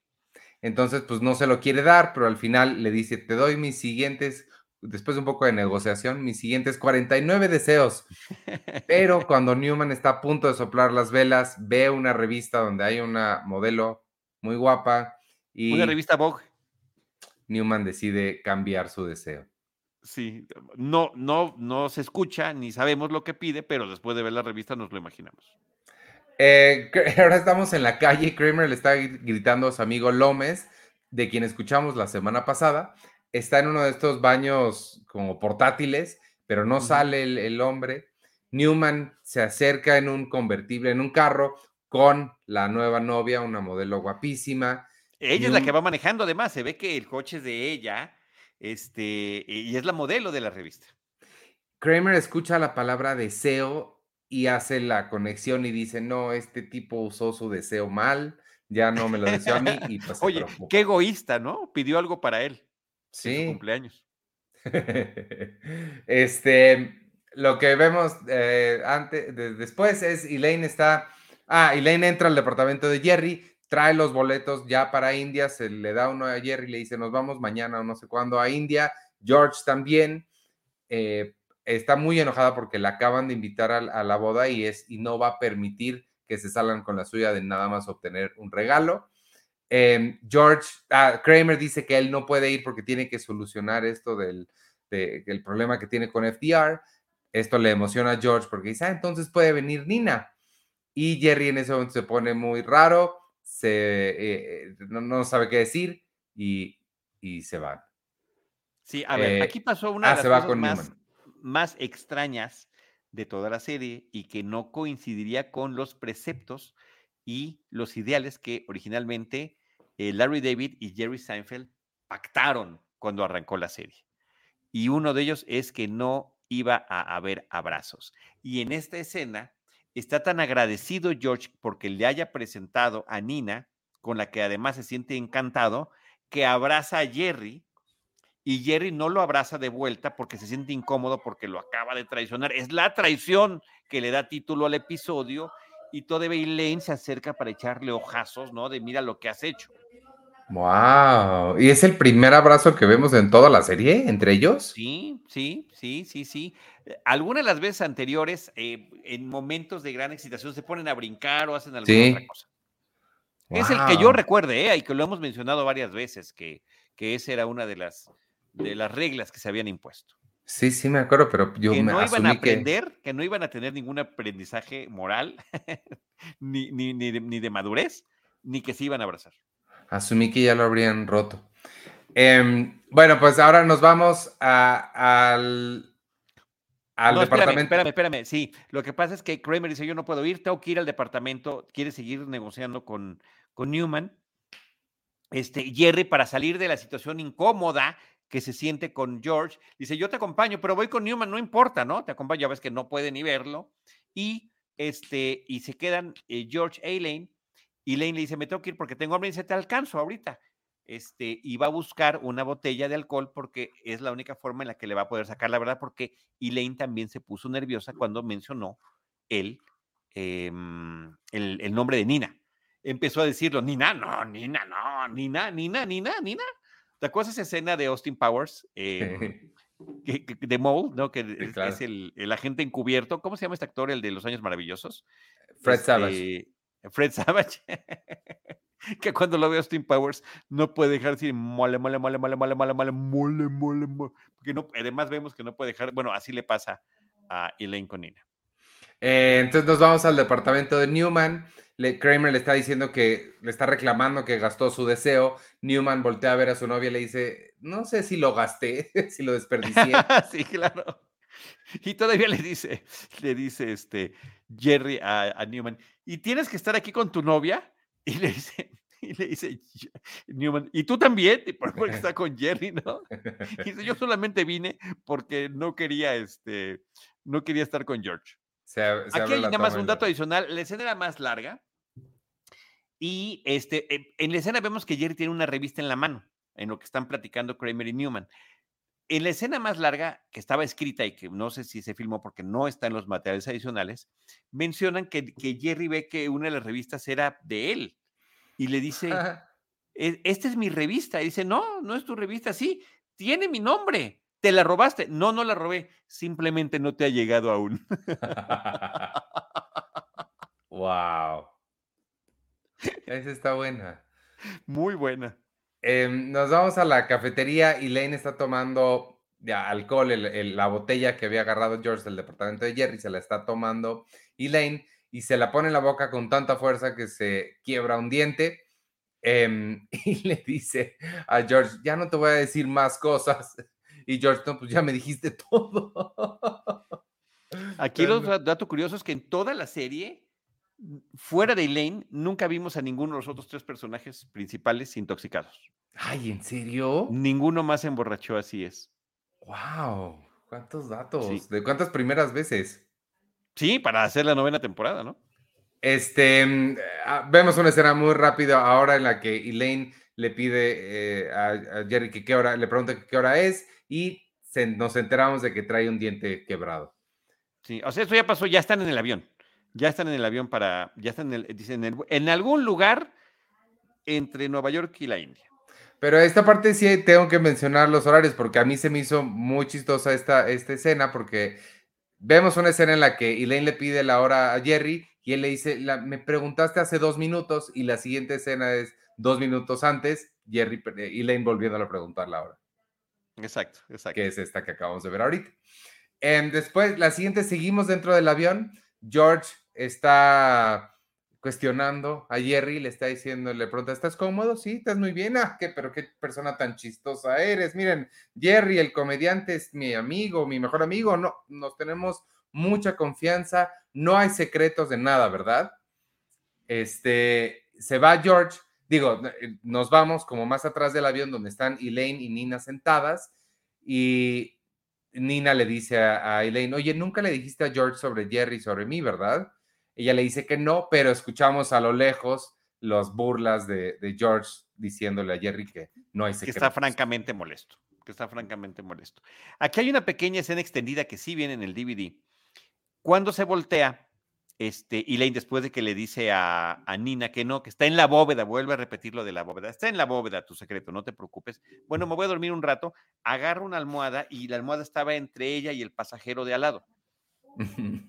Entonces, pues no se lo quiere dar, pero al final le dice, te doy mis siguientes, después de un poco de negociación, mis siguientes 49 deseos. Pero cuando Newman está a punto de soplar las velas, ve una revista donde hay una modelo muy guapa. Y Una revista Vogue. Newman decide cambiar su deseo. Sí, no, no, no se escucha ni sabemos lo que pide, pero después de ver la revista nos lo imaginamos. Eh, ahora estamos en la calle. Kramer le está gritando a su amigo Lómez, de quien escuchamos la semana pasada. Está en uno de estos baños como portátiles, pero no sale el, el hombre. Newman se acerca en un convertible, en un carro, con la nueva novia, una modelo guapísima. Ella es la que va manejando, además, se ve que el coche es de ella, este, y es la modelo de la revista. Kramer escucha la palabra deseo y hace la conexión y dice, no, este tipo usó su deseo mal, ya no me lo deseó a mí y pues Oye, qué egoísta, ¿no? Pidió algo para él. en su Sí. cumpleaños. este, lo que vemos eh, antes, de- después es Elaine está, ah, Elaine entra al departamento de Jerry, trae los boletos ya para India, se le da uno a Jerry, le dice, nos vamos mañana o no sé cuándo a India, George también, eh, está muy enojada porque la acaban de invitar a, la boda y, es, y no va a permitir que se salgan con la suya de nada más obtener un regalo. Em, George, ah, Kramer dice que él no puede ir porque tiene que solucionar esto del de- el problema que tiene con FDR. Esto le emociona a George porque dice, ah, entonces puede venir Nina. Y Jerry en ese momento se pone muy raro, se, eh, no, no sabe qué decir y, y se van. Sí, a ver, Eh, aquí pasó una ah, de las se va cosas con más, más extrañas de toda la serie y que no coincidiría con los preceptos y los ideales que originalmente eh, Larry David y Jerry Seinfeld pactaron cuando arrancó la serie. Y uno de ellos es que no iba a haber abrazos. Y en esta escena está tan agradecido George porque le haya presentado a Nina, con la que además se siente encantado, que abraza a Jerry y Jerry no lo abraza de vuelta porque se siente incómodo porque lo acaba de traicionar. Es la traición que le da título al episodio y todavía Elaine se acerca para echarle ojazos, ¿no? De mira lo que has hecho. Wow. ¿Y es el primer abrazo que vemos en toda la serie entre ellos? Sí, sí, sí, sí, sí. Eh, Algunas de las veces anteriores, eh, en momentos de gran excitación, se ponen a brincar o hacen alguna Sí. otra cosa. Es el que yo recuerde, ¿eh? y que lo hemos mencionado varias veces, que, que esa era una de las, de las reglas que se habían impuesto. Sí, sí, me acuerdo, pero yo que me no iban a asumí que... aprender, que... no iban a tener ningún aprendizaje moral, ni, ni, ni, de, ni, de, madurez, ni que se iban a abrazar. Asumí que ya lo habrían roto. Eh, bueno, pues ahora nos vamos a, al, al no, departamento. Espérame, espérame, espérame. Sí, lo que pasa es que Kramer dice: Yo no puedo ir, tengo que ir al departamento. Quiere seguir negociando con, con Newman. Este, Jerry, para salir de la situación incómoda que se siente con George, dice: Yo te acompaño, pero voy con Newman, no importa, ¿no? Te acompaño, ya ves que no puede ni verlo. Y, este, y se quedan eh, George Elaine. Y Elaine le dice: Me tengo que ir porque tengo hambre y dice: Te alcanzo ahorita. Este, y va a buscar una botella de alcohol porque es la única forma en la que le va a poder sacar la verdad, porque Elaine también se puso nerviosa cuando mencionó el, eh, el, el, nombre de Nina. Empezó a decirlo, Nina, no, Nina, no, Nina, Nina, Nina, Nina. ¿Te acuerdas esa escena de Austin Powers? Eh, que, que, de Mole, ¿no? Que sí, es, claro. es el, el, agente encubierto. ¿Cómo se llama este actor, el de los años maravillosos? Fred este, Savage. Fred Savage. que cuando lo ve Austin Powers no puede dejar de decir mole, mole, mole, mole, mole, mole, mole, mole, mole, mole. Porque no, además vemos que no puede dejar, bueno, así le pasa a Elaine con Nina. Eh, entonces nos vamos al departamento de Newman. Le, Kramer le está diciendo que le está reclamando que gastó su deseo. Newman voltea a ver a su novia y le dice: No sé si lo gasté, si lo desperdicié. sí, claro. Y todavía le dice, le dice este Jerry a, a Newman: ¿Y tienes que estar aquí con tu novia? Y le dice, y le dice Newman, ¿y tú también? Porque está con Jerry, ¿no? Y dice, yo solamente vine porque no quería, este, no quería estar con George. Se, se Aquí hay nada más un dato adicional. La escena era más larga. Y este, en la escena vemos que Jerry tiene una revista en la mano, en lo que están platicando Kramer y Newman. En la escena más larga, que estaba escrita y que no sé si se filmó porque no está en los materiales adicionales, mencionan que, que Jerry ve que una de las revistas era de él y le dice, esta es mi revista. Y dice, no, no es tu revista. Sí, tiene mi nombre. ¿Te la robaste? No, no la robé. Simplemente no te ha llegado aún. wow. Esa está buena. Muy buena. Em, nos vamos a la cafetería y Lane está tomando ya, alcohol, la botella que había agarrado George del departamento de Jerry, se la está tomando Elaine y se la pone en la boca con tanta fuerza que se quiebra un diente. Em, y le dice a George, ya no te voy a decir más cosas. Y George, no, pues ya me dijiste todo. Aquí los datos curiosos es que en toda la serie, fuera de Elaine, nunca vimos a ninguno de los otros tres personajes principales intoxicados. Ay, ¿en serio? Ninguno más emborrachó, así es. ¡Wow! ¿Cuántos datos? ¿De cuántas primeras veces? Sí, para hacer la novena temporada, ¿no? Este, mm, ah, vemos una escena muy rápida ahora en la que Elaine le pide eh, a, Jerry que qué hora, le pregunta qué hora es y nos enteramos de que trae un diente quebrado. Sí, o sea, eso ya pasó, ya están en el avión. Ya están en el avión para, ya están en, el, dicen, en algún lugar entre Nueva York y la India. Pero esta parte sí tengo que mencionar los horarios porque a mí se me hizo muy chistosa esta, esta escena porque vemos una escena en la que Elaine le pide la hora a Jerry y él le dice, me preguntaste hace dos minutos y la siguiente escena es dos minutos antes, Jerry, eh, Elaine volviendo a preguntar la hora. Exacto, exacto. Que es esta que acabamos de ver ahorita. Em, después, la siguiente, seguimos dentro del avión. George está cuestionando a Jerry, le está diciendo, le pregunta, ¿estás cómodo? Sí, estás muy bien. Ah, qué, pero qué persona tan chistosa eres. Miren, Jerry, el comediante, es mi amigo, mi mejor amigo. No, nos tenemos mucha confianza, no hay secretos de nada, ¿verdad? Este, se va George, digo, eh, nos vamos como más atrás del avión donde están Elaine y Nina sentadas y Nina le dice a, a Elaine, oye, nunca le dijiste a George sobre Jerry, sobre mí, ¿verdad? Ella le dice que no, pero escuchamos a lo lejos los burlas de, George diciéndole a Jerry que no hay secretos. Que está francamente molesto, que está francamente molesto. Aquí hay una pequeña escena extendida que sí viene en el DVD. Cuando se voltea, este, Elaine, después de que le dice a, a, Nina que no, que está en la bóveda, vuelve a repetir lo de la bóveda, está en la bóveda tu secreto, no te preocupes. Bueno, me voy a dormir un rato, agarra una almohada y la almohada estaba entre ella y el pasajero de al lado.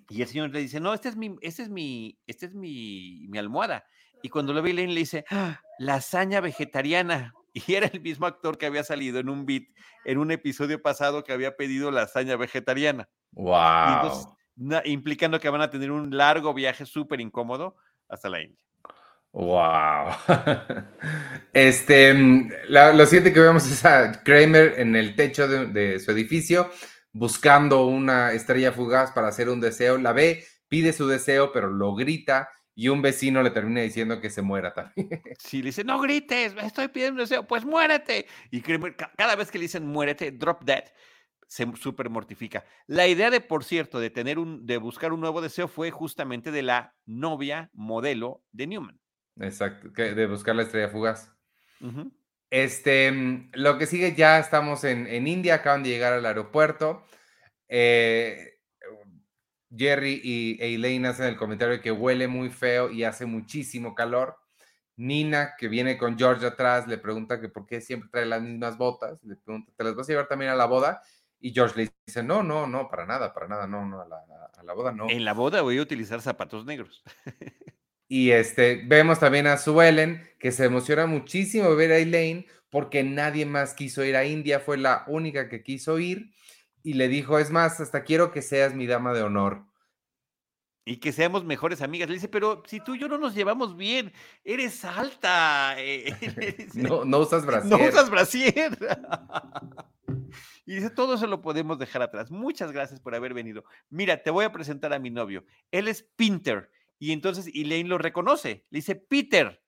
Y el señor le dice, no, este es mi, este es mi, este es mi, mi almohada. Y cuando lo ve Elaine le dice, ¡Ah, lasaña vegetariana. Y era el mismo actor que había salido en un beat, en un episodio pasado que había pedido lasaña vegetariana. Wow. implicando que van a tener un largo viaje súper incómodo hasta la India. Wow. Este, mm, lo siguiente que vemos es a Kramer en el techo de, de su edificio buscando una estrella fugaz para hacer un deseo, la ve, pide su deseo, pero lo grita y un vecino le termina diciendo que se muera también. Sí, le dice, no grites, estoy pidiendo un deseo, pues muérete. Y cada vez que le dicen muérete, drop dead, se súper mortifica. La idea de, por cierto, de tener un, de buscar un nuevo deseo fue justamente de la novia modelo de Newman. Exacto, de buscar la estrella fugaz. Este, mm, lo que sigue, ya estamos en, India, acaban de llegar al aeropuerto. Eh, Jerry y Elaine hacen el comentario de que huele muy feo y hace muchísimo calor. Nina, que viene con George atrás, le pregunta que por qué siempre trae las mismas botas. Le pregunta, ¿te las vas a llevar también a la boda? Y George le dice, no, no, no, para nada, para nada, no, no, a la, a la boda no. En la boda voy a utilizar zapatos negros. Y este, vemos también a Suelen, que se emociona muchísimo ver a Elaine porque nadie más quiso ir a India, fue la única que quiso ir y le dijo, es más, hasta quiero que seas mi dama de honor. Y que seamos mejores amigas. Le dice, pero si tú y yo no nos llevamos bien, eres alta. Eh, no, no usas brasier. No usas brasier. y dice, todo eso lo podemos dejar atrás. Muchas gracias por haber venido. Mira, te voy a presentar a mi novio. Él es Pinter y entonces Elaine lo reconoce, le dice Peter.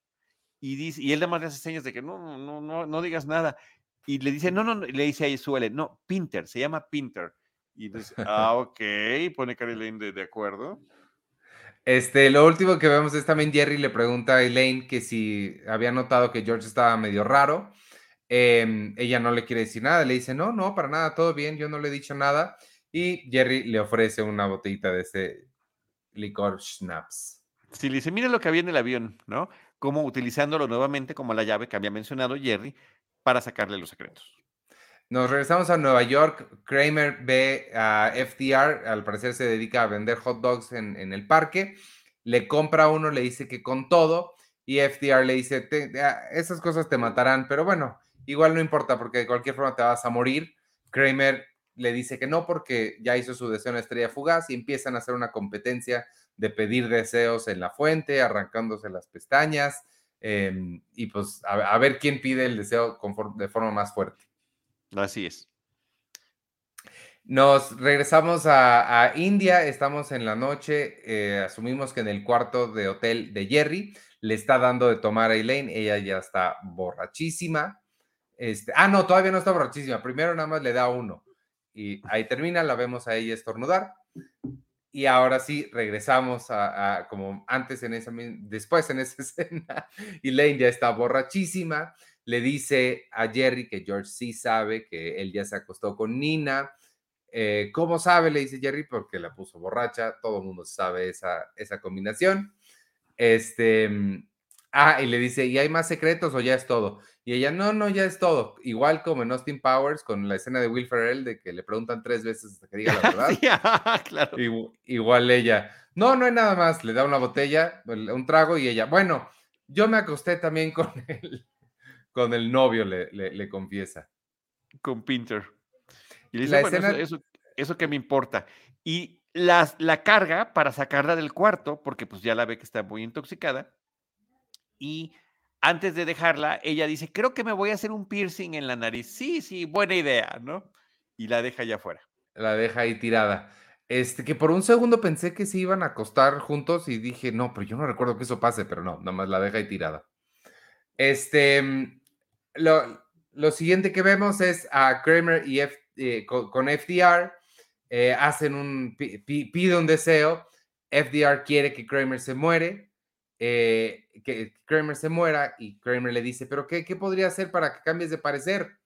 Y, dice, y él además le hace señas de que no, no, no, no digas nada. Y le dice, no, no, le dice a Suele, no, Pinter, se llama Pinter. Y dice, ah, ok, pone cara Elaine de, acuerdo. Este, lo último que vemos es también Jerry le pregunta a Elaine que si había notado que George estaba medio raro. Em, ella no le quiere decir nada, le dice, no, no, para nada, todo bien, yo no le he dicho nada. Y Jerry le ofrece una botellita de ese licor schnapps. Sí, le dice, mire lo que había en el avión, ¿no? Como utilizándolo nuevamente como la llave que había mencionado Jerry para sacarle los secretos. Nos regresamos a Nueva York. Kramer ve a FDR, al parecer se dedica a vender hot dogs en, el parque. Le compra uno, le dice que con todo. y FDR le dice, esas cosas te matarán, pero bueno, igual no importa porque de cualquier forma te vas a morir. Kramer le dice que no porque ya hizo su deseo en Estrella Fugaz y empiezan a hacer una competencia de pedir deseos en la fuente, arrancándose las pestañas em, y pues a, ver quién pide el deseo de forma más fuerte. Así es. Nos regresamos a, India, estamos en la noche, eh, asumimos que en el cuarto de hotel de Jerry le está dando de tomar a Elaine, ella ya está borrachísima. Este, ah, no, todavía no está borrachísima, primero nada más le da uno y ahí termina, la vemos a ella estornudar. Y ahora sí, regresamos a, como antes en esa, después en esa escena, Elaine ya está borrachísima, le dice a Jerry que George sí sabe que él ya se acostó con Nina. Eh, ¿Cómo sabe? Le dice Jerry, porque la puso borracha, todo el mundo sabe esa, esa combinación. Este, ah, y le dice, ¿y hay más secretos o ya es todo? Y ella, no, no, ya es todo. Igual como en Austin Powers, con la escena de Will Ferrell, de que le preguntan tres veces hasta que diga la verdad. Ah, claro. Igual, ella, no, no hay nada más. Le da una botella, un trago y ella, bueno, yo me acosté también con el, con el novio, le, le, confiesa. Con Pinter. Y le dice, bueno, eso, eso, que me importa. Y la, la carga para sacarla del cuarto, porque pues ya la ve que está muy intoxicada. Y antes de dejarla, ella dice, creo que me voy a hacer un piercing en la nariz. Sí, sí, buena idea, ¿no? Y la deja allá afuera. La deja ahí tirada. Este, que por un segundo pensé que se iban a acostar juntos y dije, no, pero yo no recuerdo que eso pase, pero no, nada más la deja ahí tirada. Este, mm, lo, siguiente que vemos es a Kramer y eh, con, FDR, eh, hacen un, pide un deseo, FDR quiere que Kramer se muere, eh, que Kramer se muera y Kramer le dice, pero ¿qué, qué podría hacer para que cambies de parecer?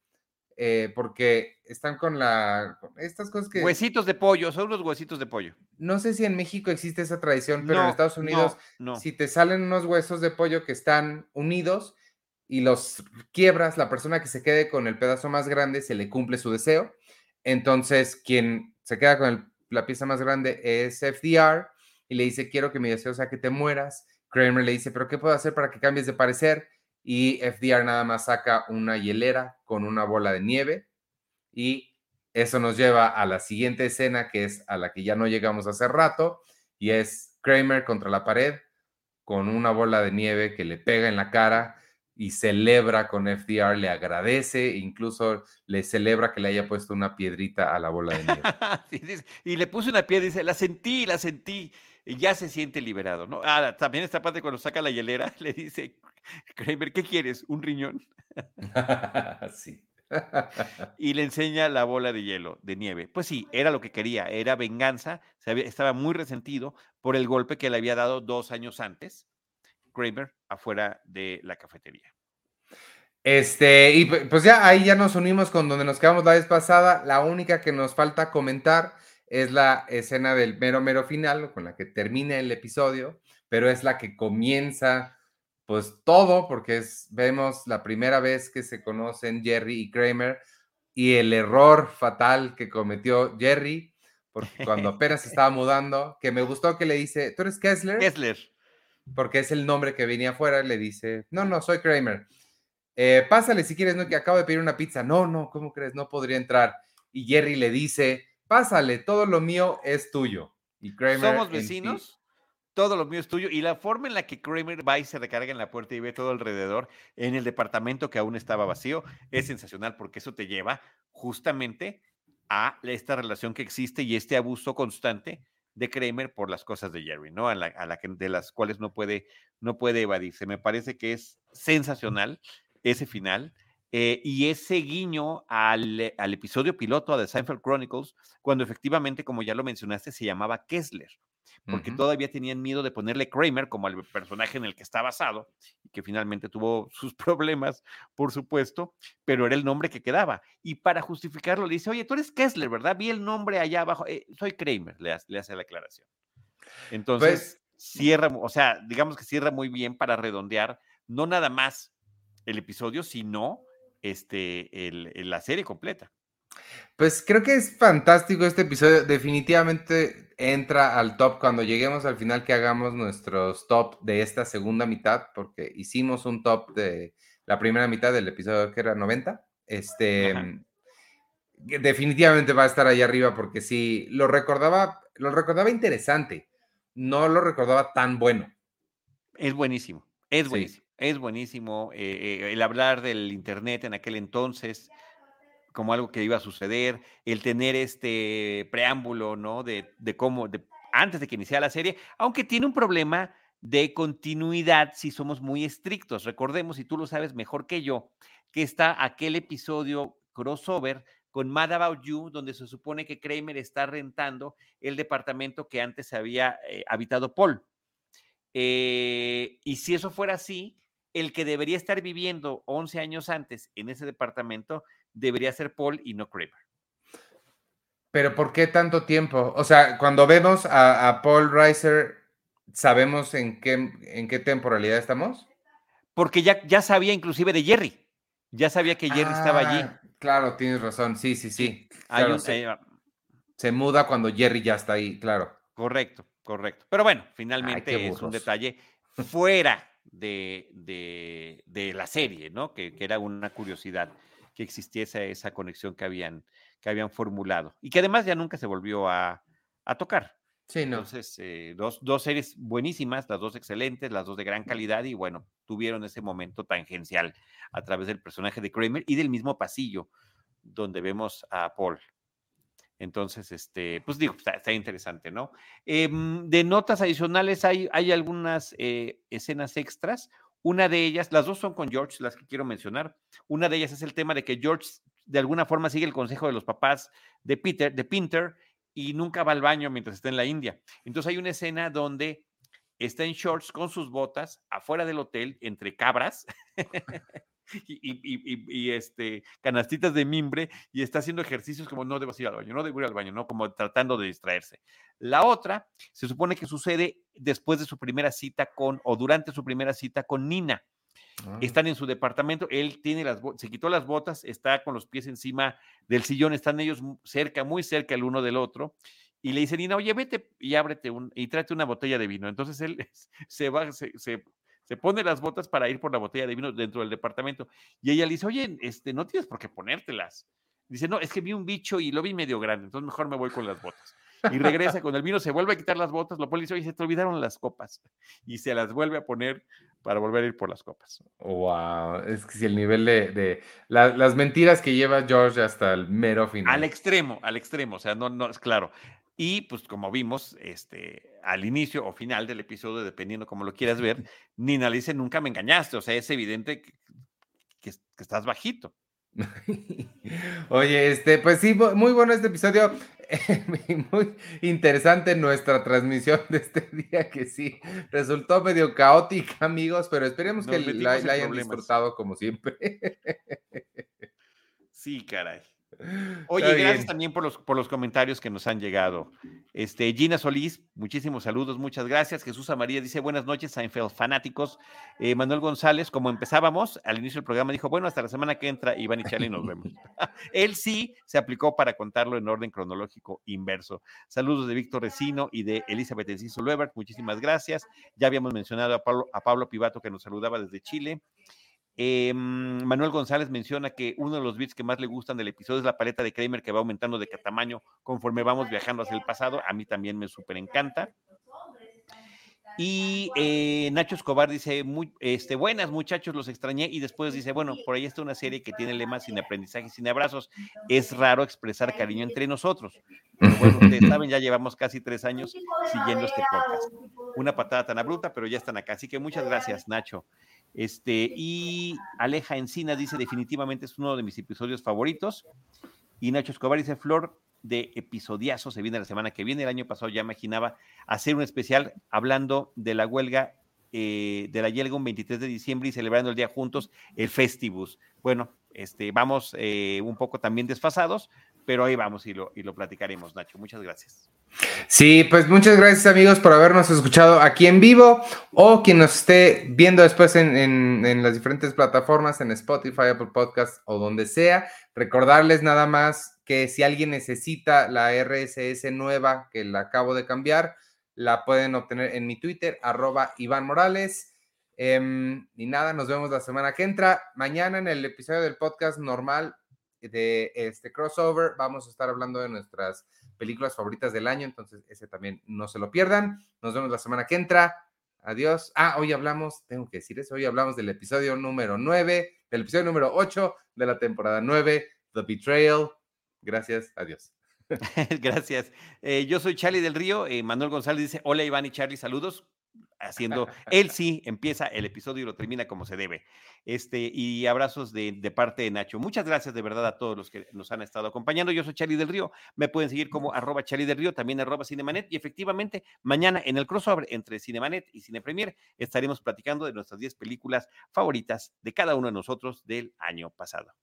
Eh, porque están con la estas cosas que huesitos de pollo, son los huesitos de pollo. No sé si en México existe esa tradición, pero en Estados Unidos, si te salen unos huesos de pollo que están unidos y los quiebras, la persona que se quede con el pedazo más grande se le cumple su deseo. Entonces, quien se queda con la pieza más grande es FDR y le dice, quiero que mi deseo sea que te mueras Kramer le dice, pero ¿qué puedo hacer para que cambies de parecer? Y FDR nada más saca una hielera con una bola de nieve y eso nos lleva a la siguiente escena que es a la que ya no llegamos hace rato y es Kramer contra la pared con una bola de nieve que le pega en la cara y celebra con FDR, le agradece, incluso le celebra que le haya puesto una piedrita a la bola de nieve. y le puse una piedra y dice, la sentí, la sentí y ya se siente liberado, ¿no? Ah, también esta parte cuando saca la hielera, le dice, Kramer, ¿qué quieres? ¿Un riñón? sí. y le enseña la bola de hielo, de nieve. Pues sí, era lo que quería, era venganza, estaba muy resentido por el golpe que le había dado dos años antes, Kramer, afuera de la cafetería. Este, y pues ya ahí ya nos unimos con donde nos quedamos la vez pasada. La única que nos falta comentar es la escena del mero, mero final, con la que termina el episodio, pero es la que comienza pues todo, porque es, vemos la primera vez que se conocen Jerry y Kramer y el error fatal que cometió Jerry, porque cuando apenas estaba mudando, que me gustó que le dice, ¿tú eres Kessler? Kessler. Porque es el nombre que venía afuera, le dice, no, no, soy Kramer. Eh, pásale si quieres, no, que acabo de pedir una pizza. No, no, ¿cómo crees? No podría entrar. Y Jerry le dice, pásale, todo lo mío es tuyo. Y Kramer. Somos vecinos, todo lo mío es tuyo. Y la forma en la que Kramer va y se recarga en la puerta y ve todo alrededor en el departamento que aún estaba vacío es sensacional porque eso te lleva justamente a esta relación que existe y este abuso constante de Kramer por las cosas de Jerry, ¿no? A la, a la que, de las cuales no puede, no puede evadirse. Me parece que es sensacional ese final. Eh, y ese guiño al, al, episodio piloto de Seinfeld Chronicles, cuando efectivamente, como ya lo mencionaste, se llamaba Kessler, porque todavía tenían miedo de ponerle Kramer como el personaje en el que está basado, y que finalmente tuvo sus problemas, por supuesto, pero era el nombre que quedaba. Y para justificarlo, le dice, oye, tú eres Kessler, ¿verdad? Vi el nombre allá abajo, eh, soy Kramer, le hace, le hace la aclaración. Entonces, pues cierra, o sea, digamos que cierra muy bien para redondear, no nada más el episodio, sino este, el, la serie completa. Pues creo que es fantástico este episodio. Definitivamente entra al top cuando lleguemos al final que hagamos nuestros top de esta segunda mitad, porque hicimos un top de la primera mitad del episodio que era 90. Este definitivamente va a estar ahí arriba porque sí lo recordaba, lo recordaba interesante. No lo recordaba tan bueno. Es buenísimo, es buenísimo, es buenísimo eh, eh, el hablar del internet en aquel entonces como algo que iba a suceder, el tener este preámbulo, ¿no? De, de cómo, de, antes de que iniciara la serie, aunque tiene un problema de continuidad si somos muy estrictos. Recordemos, y tú lo sabes mejor que yo, que está aquel episodio crossover con Mad About You, donde se supone que Kramer está rentando el departamento que antes había eh, habitado Paul. Eh, y si eso fuera así, el que debería estar viviendo 11 años antes en ese departamento debería ser Paul y no Kramer. Pero ¿por qué tanto tiempo? O sea, cuando vemos a, Paul Reiser, ¿sabemos en qué, en qué temporalidad estamos? Porque ya, ya sabía inclusive de Jerry. Ya sabía que Jerry estaba allí. Ah, claro, tienes razón. Sí, sí, sí. se, eh, se, muda cuando Jerry ya está ahí, claro. Correcto, correcto. Pero bueno, finalmente es un detalle fuera de, de, la serie, ¿no? Que, que, era una curiosidad que existiese esa conexión que habían, que habían formulado y que además ya nunca se volvió a, a tocar. Sí, no. Entonces, eh, dos, dos, series buenísimas, las dos excelentes, las dos de gran calidad y bueno, tuvieron ese momento tangencial a través del personaje de Kramer y del mismo pasillo donde vemos a Paul. Entonces, este, pues digo, está, interesante, ¿no? Em, de notas adicionales hay, hay algunas eh, escenas extras. Una de ellas, las dos son con George, las que quiero mencionar. Una de ellas es el tema de que George de alguna forma sigue el consejo de los papás de Peter, de Pinter, y nunca va al baño mientras está en la India. Entonces hay una escena donde está en shorts con sus botas afuera del hotel entre cabras y, este, canastitas de mimbre y está haciendo ejercicios como no debo ir al baño, no debo ir al baño, ¿no? Como tratando de distraerse. La otra se supone que sucede después de su primera cita con, o durante su primera cita con Nina. Ah. Están en su departamento, él tiene las se quitó las botas, está con los pies encima del sillón, están ellos cerca, muy cerca el uno del otro, y le dice Nina, oye, vete y ábrete un, y tráete una botella de vino. Entonces él se va, se, se pone las botas para ir por la botella de vino dentro del departamento. Y ella le dice, oye, este, no tienes por qué ponértelas. Dice, no, es que vi un bicho y lo vi medio grande, entonces mejor me voy con las botas. Y regresa con el vino, se vuelve a quitar las botas, lo pone y dice, oye, se te olvidaron las copas. Y se las vuelve a poner para volver a ir por las copas. Wow, es que si el nivel de, las mentiras que lleva George hasta el mero final. Al extremo, al extremo, o sea, no, no, es claro. Y pues como vimos, este, al inicio o final del episodio, dependiendo cómo lo quieras ver, Nina le dice, nunca me engañaste, o sea, es evidente que, estás bajito. Oye, este, pues sí, muy bueno este episodio, muy interesante nuestra transmisión de este día que sí, resultó medio caótica, amigos, pero esperemos que la, la hayan disfrutado como siempre. Sí, caray. Oye, gracias también por los, por los comentarios que nos han llegado. Este, Gina Solís, muchísimos saludos, muchas gracias. Jesús Amaría dice buenas noches, Seinfeld fanáticos. Eh, Manuel González, como empezábamos, al inicio del programa dijo, bueno, hasta la semana que entra, Iván y Charlie nos vemos. Él sí se aplicó para contarlo en orden cronológico inverso. Saludos de Víctor Recino y de Elizabeth Enciso Luebert, muchísimas gracias. Ya habíamos mencionado a Pablo, a Pablo Pivato que nos saludaba desde Chile. Eh, Manuel González menciona que uno de los bits que más le gustan del episodio es la paleta de Kramer que va aumentando de tamaño conforme vamos viajando hacia el pasado. A mí también me súper encanta. Y eh, Nacho Escobar dice, muy, este, buenas muchachos, los extrañé. Y después dice, bueno, por ahí está una serie que tiene lema sin aprendizaje, sin abrazos. Es raro expresar cariño entre nosotros. Pero bueno, ustedes saben, ya llevamos casi tres años siguiendo este podcast. Una patada tan abrupta, pero ya están acá. Así que muchas gracias, Nacho. Este, y Aleja Encina dice, definitivamente es uno de mis episodios favoritos. Y Nacho Escobar dice, Flor de episodiazo se viene la semana que viene. El año pasado ya imaginaba hacer un especial hablando de la huelga eh, de la Yelga un 23 de diciembre y celebrando el día juntos, el Festivus. Bueno, este, vamos eh, un poco también desfasados, pero ahí vamos y lo, y lo platicaremos, Nacho. Muchas gracias. Sí, pues muchas gracias amigos por habernos escuchado aquí en vivo o quien nos esté viendo después en, las diferentes plataformas, en Spotify, Apple Podcast o donde sea. Recordarles nada más que si alguien necesita la RSS nueva que la acabo de cambiar, la pueden obtener en mi Twitter, arroba Iván Morales. Em, y nada, nos vemos la semana que entra. Mañana en el episodio del podcast normal de este crossover vamos a estar hablando de nuestras películas favoritas del año, entonces ese también no se lo pierdan. Nos vemos la semana que entra. Adiós. Ah, hoy hablamos, tengo que decir eso, hoy hablamos del episodio número 9, del episodio número 8 de la temporada 9, The Betrayal. Gracias, adiós. Gracias. Eh, yo soy Charlie del Río. Eh, Manuel González dice: Hola Iván y Charlie, saludos haciendo, él sí empieza el episodio y lo termina como se debe. Este, y abrazos de, parte de Nacho. Muchas gracias de verdad a todos los que nos han estado acompañando. Yo soy Charlie del Río, me pueden seguir como arroba Charlie del Río, también arroba Cinemanet, y efectivamente mañana en el crossover entre Cinemanet y Cine Premier estaremos platicando de nuestras 10 películas favoritas de cada uno de nosotros del año pasado.